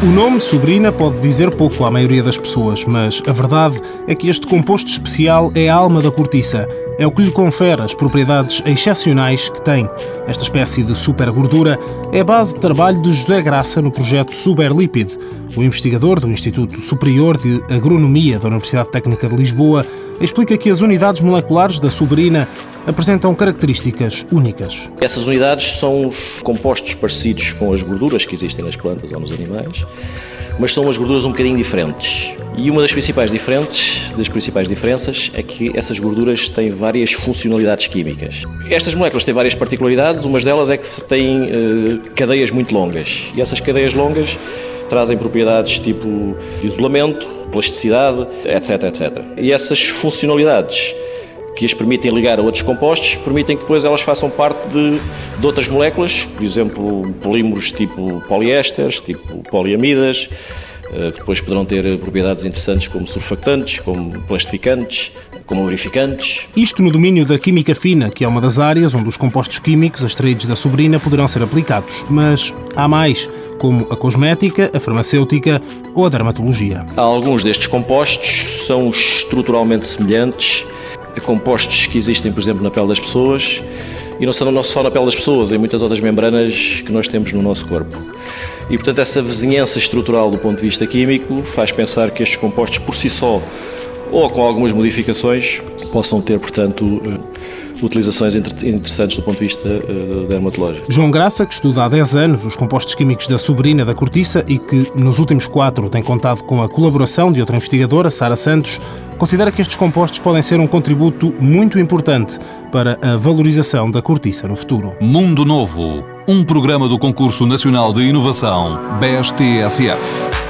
O nome Sobrina pode dizer pouco à maioria das pessoas, mas a verdade é que este composto especial é a alma da cortiça. É o que lhe confere as propriedades excepcionais que tem. Esta espécie de supergordura é a base de trabalho de José Graça no projeto Superlipid. O investigador do Instituto Superior de Agronomia da Universidade Técnica de Lisboa explica que as unidades moleculares da sobrina apresentam características únicas. Essas unidades são os compostos parecidos com as gorduras que existem nas plantas ou nos animais, mas são umas gorduras um bocadinho diferentes. E uma das principais diferentes, das principais diferenças, é que essas gorduras têm várias funcionalidades químicas. Estas moléculas têm várias particularidades, umas delas é que têm uh, cadeias muito longas. E essas cadeias longas trazem propriedades tipo isolamento, plasticidade, etc, etc. E essas funcionalidades que as permitem ligar a outros compostos, permitem que depois elas façam parte de, de outras moléculas, por exemplo, polímeros tipo poliésteres, tipo poliamidas, eh, que depois poderão ter propriedades interessantes como surfactantes, como plastificantes, como lubrificantes. Isto no domínio da química fina, que é uma das áreas onde os compostos químicos extraídos da sobrina poderão ser aplicados. Mas há mais, como a cosmética, a farmacêutica ou a dermatologia. Alguns destes compostos são estruturalmente semelhantes compostos que existem, por exemplo, na pele das pessoas e não só na pele das pessoas, em muitas outras membranas que nós temos no nosso corpo. E, portanto, essa vizinhança estrutural do ponto de vista químico faz pensar que estes compostos, por si só, ou com algumas modificações, possam ter, portanto, utilizações interessantes do ponto de vista uh, dermatológico. João Graça, que estuda há 10 anos os compostos químicos da sobrina da cortiça e que nos últimos quatro tem contado com a colaboração de outra investigadora, Sara Santos, considera que estes compostos podem ser um contributo muito importante para a valorização da cortiça no futuro. Mundo Novo, um programa do Concurso Nacional de Inovação, BSTSF.